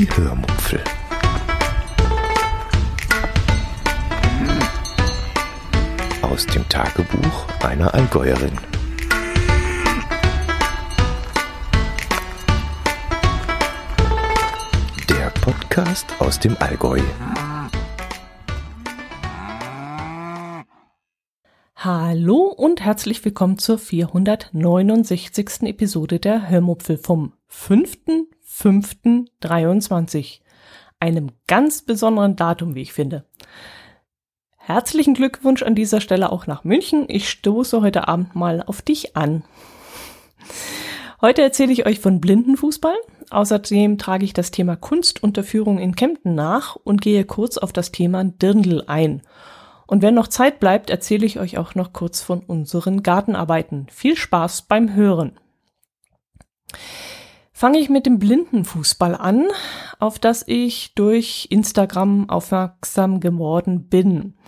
Die Hörmupfel. Aus dem Tagebuch einer Allgäuerin. Der Podcast aus dem Allgäu. Hallo und herzlich willkommen zur 469. Episode der Hörmupfel vom 5.5.23. Einem ganz besonderen Datum, wie ich finde. Herzlichen Glückwunsch an dieser Stelle auch nach München. Ich stoße heute Abend mal auf dich an. Heute erzähle ich euch von Blindenfußball. Außerdem trage ich das Thema Kunstunterführung in Kempten nach und gehe kurz auf das Thema Dirndl ein. Und wenn noch Zeit bleibt, erzähle ich euch auch noch kurz von unseren Gartenarbeiten. Viel Spaß beim Hören. Fange ich mit dem Blindenfußball an, auf das ich durch Instagram aufmerksam geworden bin.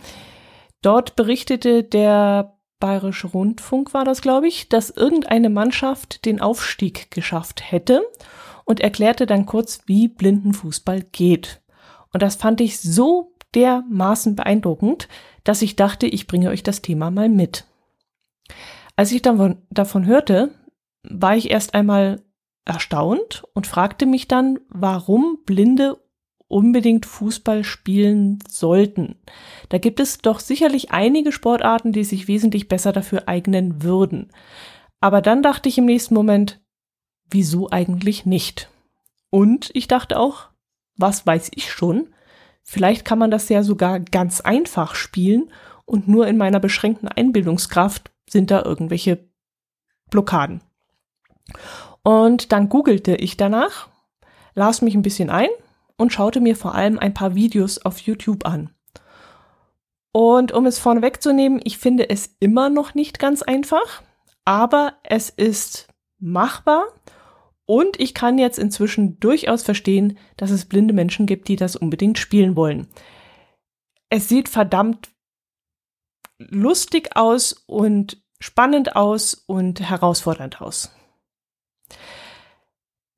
Dort berichtete der Bayerische Rundfunk war das, glaube ich, dass irgendeine Mannschaft den Aufstieg geschafft hätte und erklärte dann kurz, wie Blindenfußball geht. Und das fand ich so dermaßen beeindruckend, dass ich dachte, ich bringe euch das Thema mal mit. Als ich davon, davon hörte, war ich erst einmal erstaunt und fragte mich dann, warum Blinde unbedingt Fußball spielen sollten. Da gibt es doch sicherlich einige Sportarten, die sich wesentlich besser dafür eignen würden. Aber dann dachte ich im nächsten Moment, wieso eigentlich nicht? Und ich dachte auch, was weiß ich schon? Vielleicht kann man das ja sogar ganz einfach spielen und nur in meiner beschränkten Einbildungskraft sind da irgendwelche Blockaden. Und dann googelte ich danach, las mich ein bisschen ein und schaute mir vor allem ein paar Videos auf YouTube an. Und um es vorneweg zu nehmen, ich finde es immer noch nicht ganz einfach, aber es ist machbar und ich kann jetzt inzwischen durchaus verstehen, dass es blinde Menschen gibt, die das unbedingt spielen wollen. Es sieht verdammt lustig aus und spannend aus und herausfordernd aus.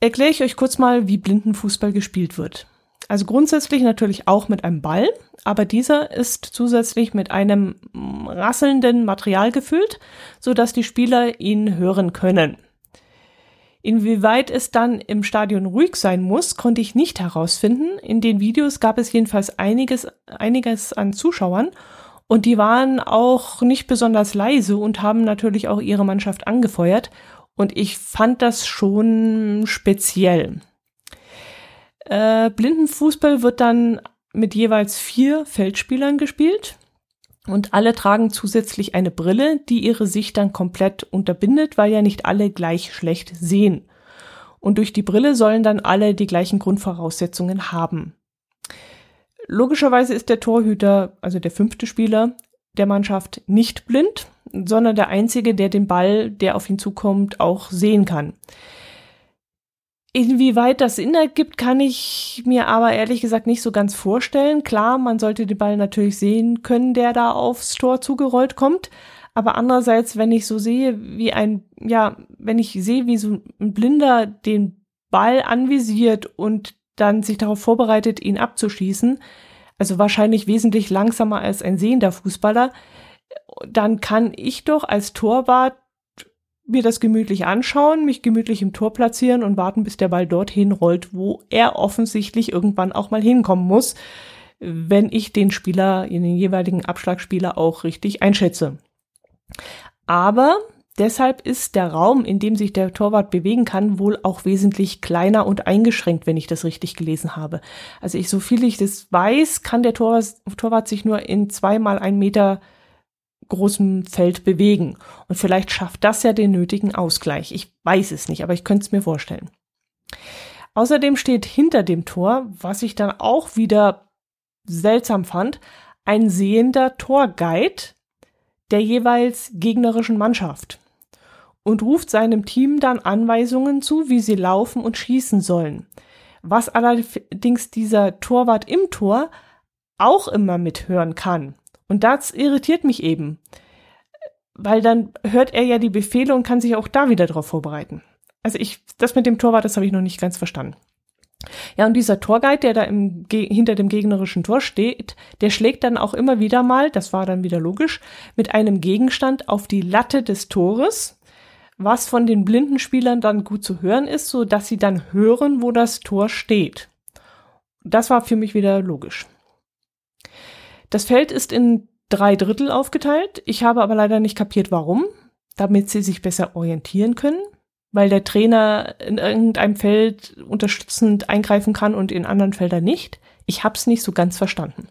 Erkläre ich euch kurz mal, wie Blindenfußball gespielt wird. Also grundsätzlich natürlich auch mit einem Ball, aber dieser ist zusätzlich mit einem rasselnden Material gefüllt, so dass die Spieler ihn hören können. Inwieweit es dann im Stadion ruhig sein muss, konnte ich nicht herausfinden. In den Videos gab es jedenfalls einiges, einiges an Zuschauern und die waren auch nicht besonders leise und haben natürlich auch ihre Mannschaft angefeuert und ich fand das schon speziell. Äh, Blindenfußball wird dann mit jeweils vier Feldspielern gespielt. Und alle tragen zusätzlich eine Brille, die ihre Sicht dann komplett unterbindet, weil ja nicht alle gleich schlecht sehen. Und durch die Brille sollen dann alle die gleichen Grundvoraussetzungen haben. Logischerweise ist der Torhüter, also der fünfte Spieler der Mannschaft, nicht blind, sondern der einzige, der den Ball, der auf ihn zukommt, auch sehen kann. Inwieweit das Sinn ergibt, kann ich mir aber ehrlich gesagt nicht so ganz vorstellen. Klar, man sollte den Ball natürlich sehen können, der da aufs Tor zugerollt kommt. Aber andererseits, wenn ich so sehe, wie ein, ja, wenn ich sehe, wie so ein Blinder den Ball anvisiert und dann sich darauf vorbereitet, ihn abzuschießen, also wahrscheinlich wesentlich langsamer als ein sehender Fußballer, dann kann ich doch als Torwart mir das gemütlich anschauen, mich gemütlich im Tor platzieren und warten, bis der Ball dorthin rollt, wo er offensichtlich irgendwann auch mal hinkommen muss, wenn ich den Spieler, den jeweiligen Abschlagspieler auch richtig einschätze. Aber deshalb ist der Raum, in dem sich der Torwart bewegen kann, wohl auch wesentlich kleiner und eingeschränkt, wenn ich das richtig gelesen habe. Also ich, so viel ich das weiß, kann der Torwart, Torwart sich nur in zweimal ein Meter großem Feld bewegen. Und vielleicht schafft das ja den nötigen Ausgleich. Ich weiß es nicht, aber ich könnte es mir vorstellen. Außerdem steht hinter dem Tor, was ich dann auch wieder seltsam fand, ein sehender Torguide der jeweils gegnerischen Mannschaft und ruft seinem Team dann Anweisungen zu, wie sie laufen und schießen sollen. Was allerdings dieser Torwart im Tor auch immer mithören kann. Und das irritiert mich eben, weil dann hört er ja die Befehle und kann sich auch da wieder darauf vorbereiten. Also ich, das mit dem Torwart, das habe ich noch nicht ganz verstanden. Ja, und dieser Torguide, der da im, hinter dem gegnerischen Tor steht, der schlägt dann auch immer wieder mal, das war dann wieder logisch, mit einem Gegenstand auf die Latte des Tores, was von den blinden Spielern dann gut zu hören ist, so dass sie dann hören, wo das Tor steht. Das war für mich wieder logisch. Das Feld ist in drei Drittel aufgeteilt. Ich habe aber leider nicht kapiert, warum, damit sie sich besser orientieren können weil der Trainer in irgendeinem Feld unterstützend eingreifen kann und in anderen Feldern nicht. Ich habe es nicht so ganz verstanden.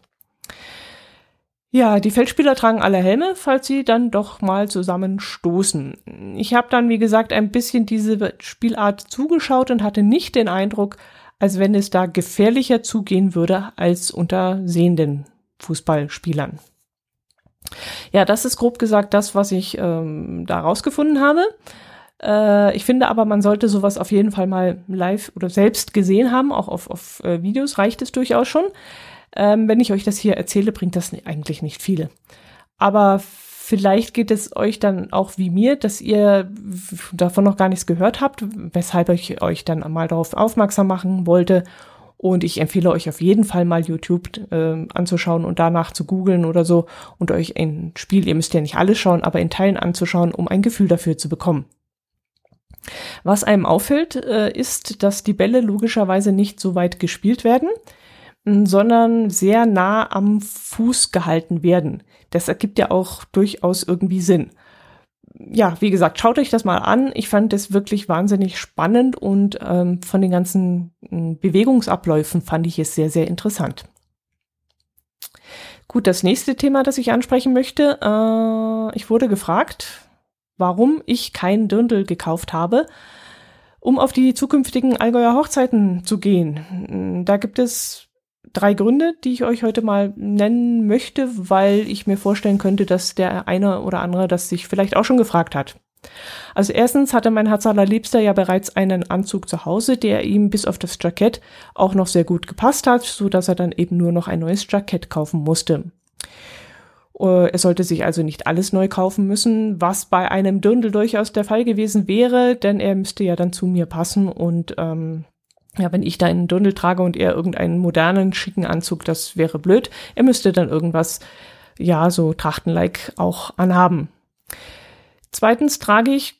Ja, die Feldspieler tragen alle Helme, falls sie dann doch mal zusammenstoßen. Ich habe dann, wie gesagt, ein bisschen diese Spielart zugeschaut und hatte nicht den Eindruck, als wenn es da gefährlicher zugehen würde als unter sehenden Fußballspielern. Ja, das ist grob gesagt das, was ich ähm, da rausgefunden habe. Äh, ich finde aber, man sollte sowas auf jeden Fall mal live oder selbst gesehen haben. Auch auf, auf äh, Videos reicht es durchaus schon. Ähm, wenn ich euch das hier erzähle, bringt das eigentlich nicht viele. Aber vielleicht geht es euch dann auch wie mir, dass ihr davon noch gar nichts gehört habt, weshalb ich euch dann mal darauf aufmerksam machen wollte. Und ich empfehle euch auf jeden Fall mal YouTube äh, anzuschauen und danach zu googeln oder so und euch ein Spiel, ihr müsst ja nicht alles schauen, aber in Teilen anzuschauen, um ein Gefühl dafür zu bekommen. Was einem auffällt, äh, ist, dass die Bälle logischerweise nicht so weit gespielt werden, sondern sehr nah am Fuß gehalten werden. Das ergibt ja auch durchaus irgendwie Sinn. Ja, wie gesagt, schaut euch das mal an. Ich fand das wirklich wahnsinnig spannend und ähm, von den ganzen äh, Bewegungsabläufen fand ich es sehr, sehr interessant. Gut, das nächste Thema, das ich ansprechen möchte. Äh, ich wurde gefragt, warum ich kein Dirndl gekauft habe, um auf die zukünftigen Allgäuer Hochzeiten zu gehen. Da gibt es drei Gründe, die ich euch heute mal nennen möchte, weil ich mir vorstellen könnte, dass der eine oder andere das sich vielleicht auch schon gefragt hat. Also erstens hatte mein Herz allerliebster ja bereits einen Anzug zu Hause, der ihm bis auf das Jackett auch noch sehr gut gepasst hat, so dass er dann eben nur noch ein neues Jackett kaufen musste. Äh, er sollte sich also nicht alles neu kaufen müssen, was bei einem Dirndl durchaus der Fall gewesen wäre, denn er müsste ja dann zu mir passen und ähm, ja, wenn ich da einen Dirndl trage und er irgendeinen modernen, schicken Anzug, das wäre blöd. Er müsste dann irgendwas, ja, so Trachtenlike auch anhaben. Zweitens trage ich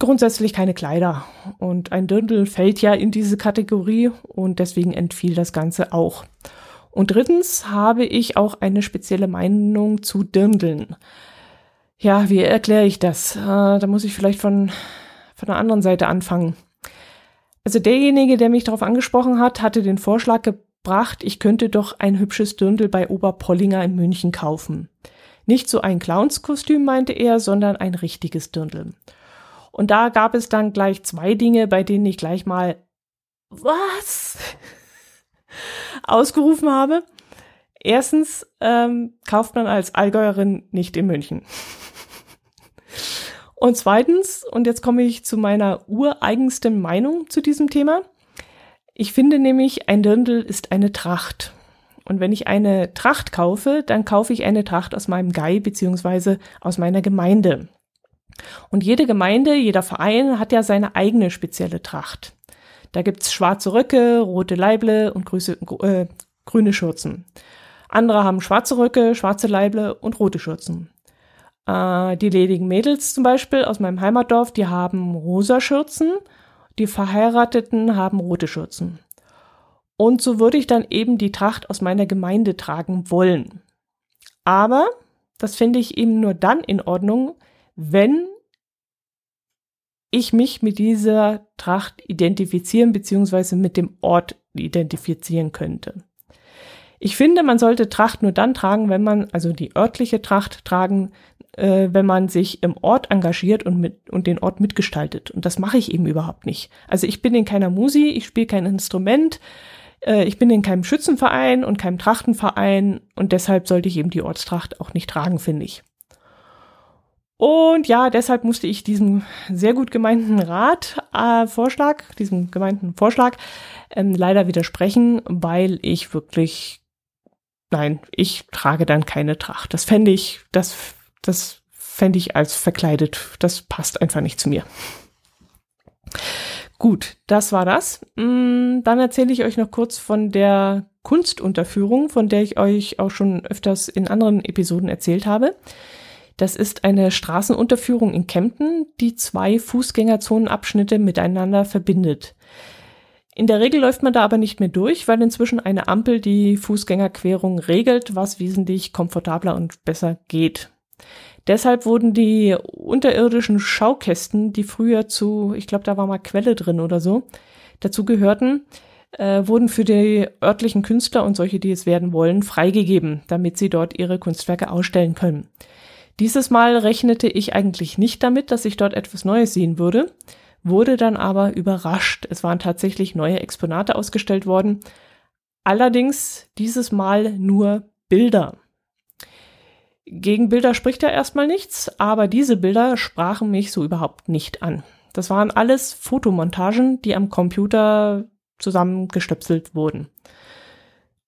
grundsätzlich keine Kleider und ein Dirndl fällt ja in diese Kategorie und deswegen entfiel das Ganze auch. Und drittens habe ich auch eine spezielle Meinung zu Dirndeln. Ja, wie erkläre ich das? Äh, da muss ich vielleicht von, von der anderen Seite anfangen. Also derjenige, der mich darauf angesprochen hat, hatte den Vorschlag gebracht, ich könnte doch ein hübsches Dirndl bei Oberpollinger in München kaufen. Nicht so ein Clownskostüm, meinte er, sondern ein richtiges Dirndl. Und da gab es dann gleich zwei Dinge, bei denen ich gleich mal was? ausgerufen habe. Erstens ähm, kauft man als Allgäuerin nicht in München. Und zweitens, und jetzt komme ich zu meiner ureigensten Meinung zu diesem Thema. Ich finde nämlich, ein Dirndl ist eine Tracht. Und wenn ich eine Tracht kaufe, dann kaufe ich eine Tracht aus meinem Gai beziehungsweise aus meiner Gemeinde. Und jede Gemeinde, jeder Verein hat ja seine eigene spezielle Tracht. Da gibt's schwarze Röcke, rote Leible und grüße, äh, grüne Schürzen. Andere haben schwarze Röcke, schwarze Leible und rote Schürzen. Äh, die ledigen Mädels zum Beispiel aus meinem Heimatdorf, die haben rosa Schürzen. Die Verheirateten haben rote Schürzen. Und so würde ich dann eben die Tracht aus meiner Gemeinde tragen wollen. Aber das finde ich eben nur dann in Ordnung, wenn ich mich mit dieser Tracht identifizieren bzw. mit dem Ort identifizieren könnte. Ich finde, man sollte Tracht nur dann tragen, wenn man, also die örtliche Tracht tragen, äh, wenn man sich im Ort engagiert und, mit, und den Ort mitgestaltet. Und das mache ich eben überhaupt nicht. Also ich bin in keiner Musi, ich spiele kein Instrument, äh, ich bin in keinem Schützenverein und keinem Trachtenverein und deshalb sollte ich eben die Ortstracht auch nicht tragen, finde ich. Und ja, deshalb musste ich diesem sehr gut gemeinten Rat, äh, Vorschlag, diesem gemeinten Vorschlag ähm, leider widersprechen, weil ich wirklich, nein, ich trage dann keine Tracht. Das fände ich, das, das fände ich als verkleidet. Das passt einfach nicht zu mir. Gut, das war das. Mm, dann erzähle ich euch noch kurz von der Kunstunterführung, von der ich euch auch schon öfters in anderen Episoden erzählt habe. Das ist eine Straßenunterführung in Kempten, die zwei Fußgängerzonenabschnitte miteinander verbindet. In der Regel läuft man da aber nicht mehr durch, weil inzwischen eine Ampel die Fußgängerquerung regelt, was wesentlich komfortabler und besser geht. Deshalb wurden die unterirdischen Schaukästen, die früher zu, ich glaube, da war mal Quelle drin oder so, dazu gehörten, äh, wurden für die örtlichen Künstler und solche, die es werden wollen, freigegeben, damit sie dort ihre Kunstwerke ausstellen können. Dieses Mal rechnete ich eigentlich nicht damit, dass ich dort etwas Neues sehen würde, wurde dann aber überrascht. Es waren tatsächlich neue Exponate ausgestellt worden, allerdings dieses Mal nur Bilder. Gegen Bilder spricht ja erstmal nichts, aber diese Bilder sprachen mich so überhaupt nicht an. Das waren alles Fotomontagen, die am Computer zusammengestöpselt wurden.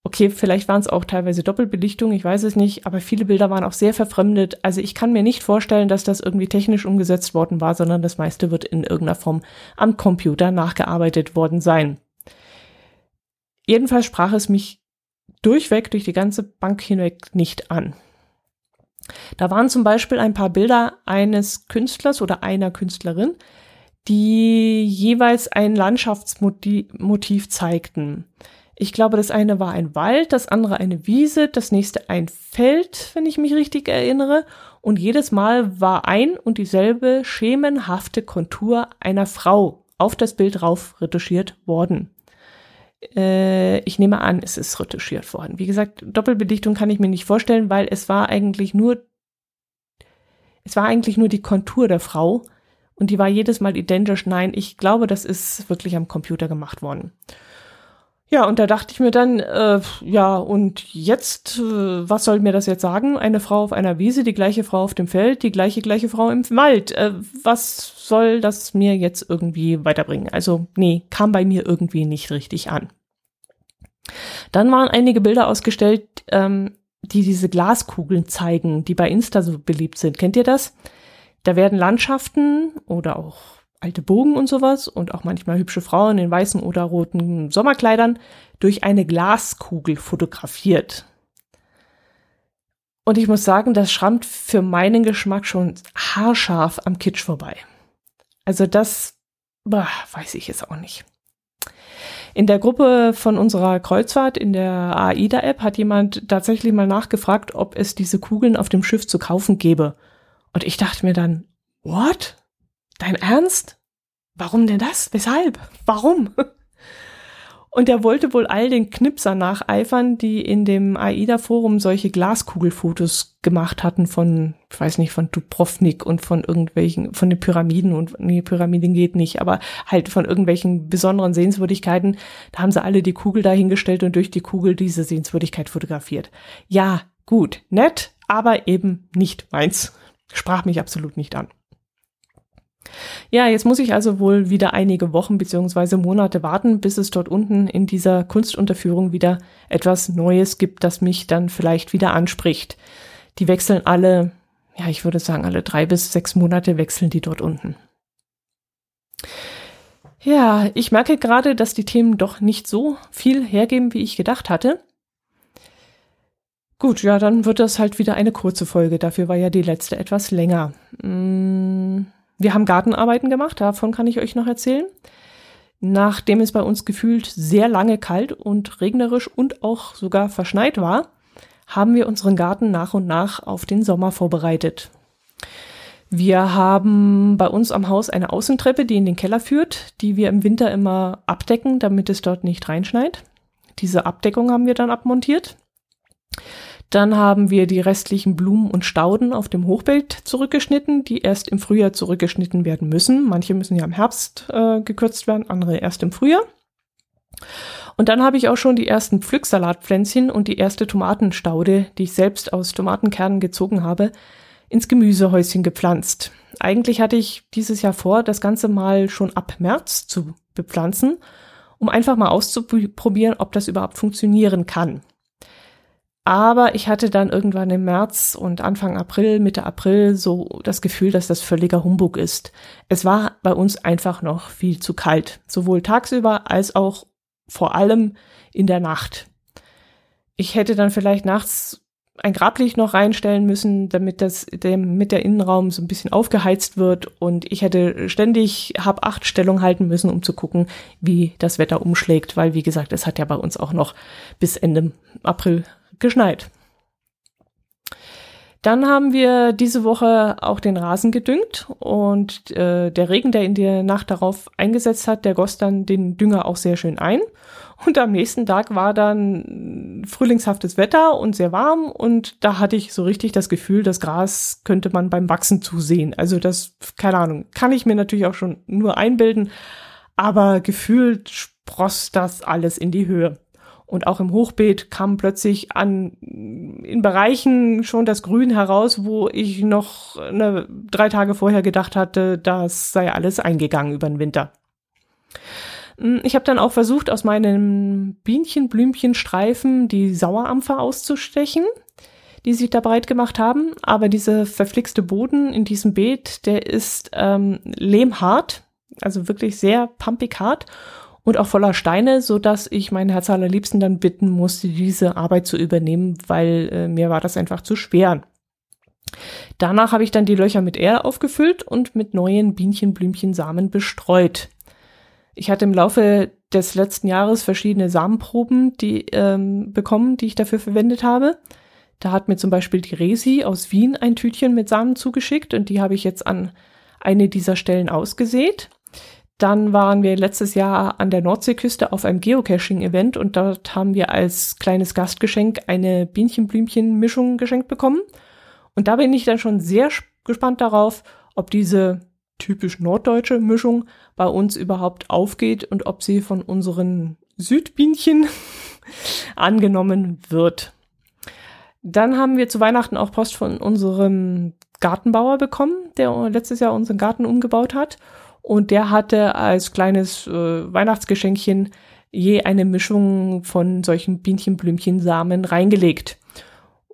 Okay, vielleicht waren es auch teilweise Doppelbelichtung, ich weiß es nicht, aber viele Bilder waren auch sehr verfremdet. Also ich kann mir nicht vorstellen, dass das irgendwie technisch umgesetzt worden war, sondern das meiste wird in irgendeiner Form am Computer nachgearbeitet worden sein. Jedenfalls sprach es mich durchweg durch die ganze Bank hinweg nicht an. Da waren zum Beispiel ein paar Bilder eines Künstlers oder einer Künstlerin, die jeweils ein Landschaftsmotiv zeigten. Ich glaube, das eine war ein Wald, das andere eine Wiese, das nächste ein Feld, wenn ich mich richtig erinnere. Und jedes Mal war ein und dieselbe schemenhafte Kontur einer Frau auf das Bild rauf retuschiert worden. Äh, ich nehme an, es ist retuschiert worden. Wie gesagt, Doppelbelichtung kann ich mir nicht vorstellen, weil es war eigentlich nur, es war eigentlich nur die Kontur der Frau und die war jedes Mal identisch. Nein, ich glaube, das ist wirklich am Computer gemacht worden. Ja, und da dachte ich mir dann, äh, ja, und jetzt, äh, was soll mir das jetzt sagen? Eine Frau auf einer Wiese, die gleiche Frau auf dem Feld, die gleiche, gleiche Frau im Wald. Äh, was soll das mir jetzt irgendwie weiterbringen? Also, nee, kam bei mir irgendwie nicht richtig an. Dann waren einige Bilder ausgestellt, ähm, die diese Glaskugeln zeigen, die bei Insta so beliebt sind. Kennt ihr das? Da werden Landschaften oder auch alte Bogen und sowas und auch manchmal hübsche Frauen in weißen oder roten Sommerkleidern durch eine Glaskugel fotografiert. Und ich muss sagen, das schrammt für meinen Geschmack schon haarscharf am Kitsch vorbei. Also das bah, weiß ich jetzt auch nicht. In der Gruppe von unserer Kreuzfahrt in der AIDA-App hat jemand tatsächlich mal nachgefragt, ob es diese Kugeln auf dem Schiff zu kaufen gäbe. Und ich dachte mir dann, what? Dein Ernst? Warum denn das? Weshalb? Warum? Und er wollte wohl all den Knipsern nacheifern, die in dem AIDA-Forum solche Glaskugelfotos gemacht hatten von, ich weiß nicht, von Dubrovnik und von irgendwelchen, von den Pyramiden und, nee, Pyramiden geht nicht, aber halt von irgendwelchen besonderen Sehenswürdigkeiten. Da haben sie alle die Kugel dahingestellt und durch die Kugel diese Sehenswürdigkeit fotografiert. Ja, gut, nett, aber eben nicht meins. Sprach mich absolut nicht an. Ja, jetzt muss ich also wohl wieder einige Wochen beziehungsweise Monate warten, bis es dort unten in dieser Kunstunterführung wieder etwas Neues gibt, das mich dann vielleicht wieder anspricht. Die wechseln alle, ja, ich würde sagen, alle drei bis sechs Monate wechseln die dort unten. Ja, ich merke gerade, dass die Themen doch nicht so viel hergeben, wie ich gedacht hatte. Gut, ja, dann wird das halt wieder eine kurze Folge. Dafür war ja die letzte etwas länger. Hm. Wir haben Gartenarbeiten gemacht, davon kann ich euch noch erzählen. Nachdem es bei uns gefühlt sehr lange kalt und regnerisch und auch sogar verschneit war, haben wir unseren Garten nach und nach auf den Sommer vorbereitet. Wir haben bei uns am Haus eine Außentreppe, die in den Keller führt, die wir im Winter immer abdecken, damit es dort nicht reinschneit. Diese Abdeckung haben wir dann abmontiert. Dann haben wir die restlichen Blumen und Stauden auf dem Hochbeet zurückgeschnitten, die erst im Frühjahr zurückgeschnitten werden müssen. Manche müssen ja im Herbst äh, gekürzt werden, andere erst im Frühjahr. Und dann habe ich auch schon die ersten Pflücksalatpflänzchen und die erste Tomatenstaude, die ich selbst aus Tomatenkernen gezogen habe, ins Gemüsehäuschen gepflanzt. Eigentlich hatte ich dieses Jahr vor, das Ganze mal schon ab März zu bepflanzen, um einfach mal auszuprobieren, ob das überhaupt funktionieren kann. Aber ich hatte dann irgendwann im März und Anfang April, Mitte April so das Gefühl, dass das völliger Humbug ist. Es war bei uns einfach noch viel zu kalt, sowohl tagsüber als auch vor allem in der Nacht. Ich hätte dann vielleicht nachts ein Grablicht noch reinstellen müssen, damit das dem, mit der Innenraum so ein bisschen aufgeheizt wird und ich hätte ständig hab acht Stellung halten müssen, um zu gucken, wie das Wetter umschlägt, weil wie gesagt, es hat ja bei uns auch noch bis Ende April geschneit. Dann haben wir diese Woche auch den Rasen gedüngt und äh, der Regen, der in der Nacht darauf eingesetzt hat, der goss dann den Dünger auch sehr schön ein. Und am nächsten Tag war dann frühlingshaftes Wetter und sehr warm und da hatte ich so richtig das Gefühl, das Gras könnte man beim Wachsen zusehen. Also das, keine Ahnung, kann ich mir natürlich auch schon nur einbilden, aber gefühlt spross das alles in die Höhe. Und auch im Hochbeet kam plötzlich an in Bereichen schon das Grün heraus, wo ich noch ne, drei Tage vorher gedacht hatte, das sei alles eingegangen über den Winter. Hm, ich habe dann auch versucht, aus meinen Bienchen-Blümchen-Streifen die Sauerampfer auszustechen, die sich da breit gemacht haben. Aber dieser verflixte Boden in diesem Beet, der ist ähm, lehmhart, also wirklich sehr pumpig hart und auch voller Steine, so dass ich meinen Herz allerliebsten dann bitten musste, diese Arbeit zu übernehmen, weil äh, mir war das einfach zu schwer. Danach habe ich dann die Löcher mit Erde aufgefüllt und mit neuen Bienchen-Blümchen-Samen bestreut. Ich hatte im Laufe des letzten Jahres verschiedene Samenproben die, ähm, bekommen, die ich dafür verwendet habe. Da hat mir zum Beispiel die Resi aus Wien ein Tütchen mit Samen zugeschickt und die habe ich jetzt an eine dieser Stellen ausgesät. Dann waren wir letztes Jahr an der Nordseeküste auf einem Geocaching-Event und dort haben wir als kleines Gastgeschenk eine Bienchen-Blümchen-Mischung geschenkt bekommen. Und da bin ich dann schon sehr gespannt darauf, ob diese typisch norddeutsche Mischung bei uns überhaupt aufgeht und ob sie von unseren Südbienchen angenommen wird. Dann haben wir zu Weihnachten auch Post von unserem Gartenbauer bekommen, der letztes Jahr unseren Garten umgebaut hat. Und der hatte als kleines äh, Weihnachtsgeschenkchen je eine Mischung von solchen Bienchenblümchensamen reingelegt.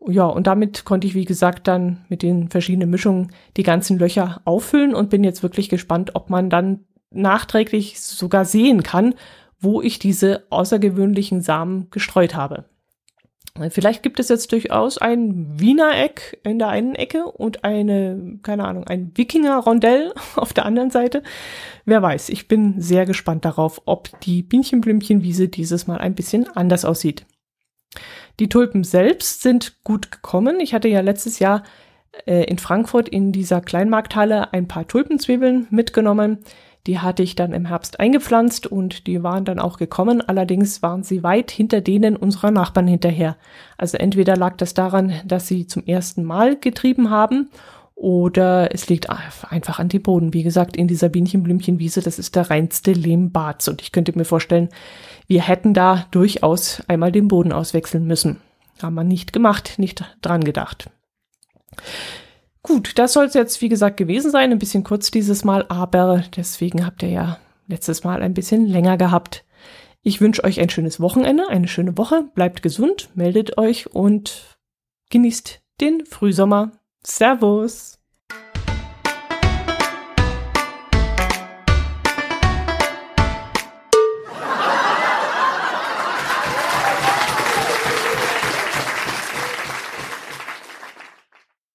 Ja, und damit konnte ich, wie gesagt, dann mit den verschiedenen Mischungen die ganzen Löcher auffüllen und bin jetzt wirklich gespannt, ob man dann nachträglich sogar sehen kann, wo ich diese außergewöhnlichen Samen gestreut habe. Vielleicht gibt es jetzt durchaus ein Wiener Eck in der einen Ecke und eine, keine Ahnung, ein Wikinger Rondell auf der anderen Seite. Wer weiß, ich bin sehr gespannt darauf, ob die Bienchenblümchenwiese dieses Mal ein bisschen anders aussieht. Die Tulpen selbst sind gut gekommen. Ich hatte ja letztes Jahr äh, in Frankfurt in dieser Kleinmarkthalle ein paar Tulpenzwiebeln mitgenommen. Die hatte ich dann im Herbst eingepflanzt und die waren dann auch gekommen. Allerdings waren sie weit hinter denen unserer Nachbarn hinterher. Also entweder lag das daran, dass sie zum ersten Mal getrieben haben oder es liegt einfach an dem Boden. Wie gesagt, in dieser Bienchenblümchenwiese, das ist der reinste Lehmbarz. Und ich könnte mir vorstellen, wir hätten da durchaus einmal den Boden auswechseln müssen. Haben wir nicht gemacht, nicht dran gedacht. Gut, das soll es jetzt, wie gesagt, gewesen sein. Ein bisschen kurz dieses Mal, aber deswegen habt ihr ja letztes Mal ein bisschen länger gehabt. Ich wünsche euch ein schönes Wochenende, eine schöne Woche. Bleibt gesund, meldet euch und genießt den Frühsommer. Servus!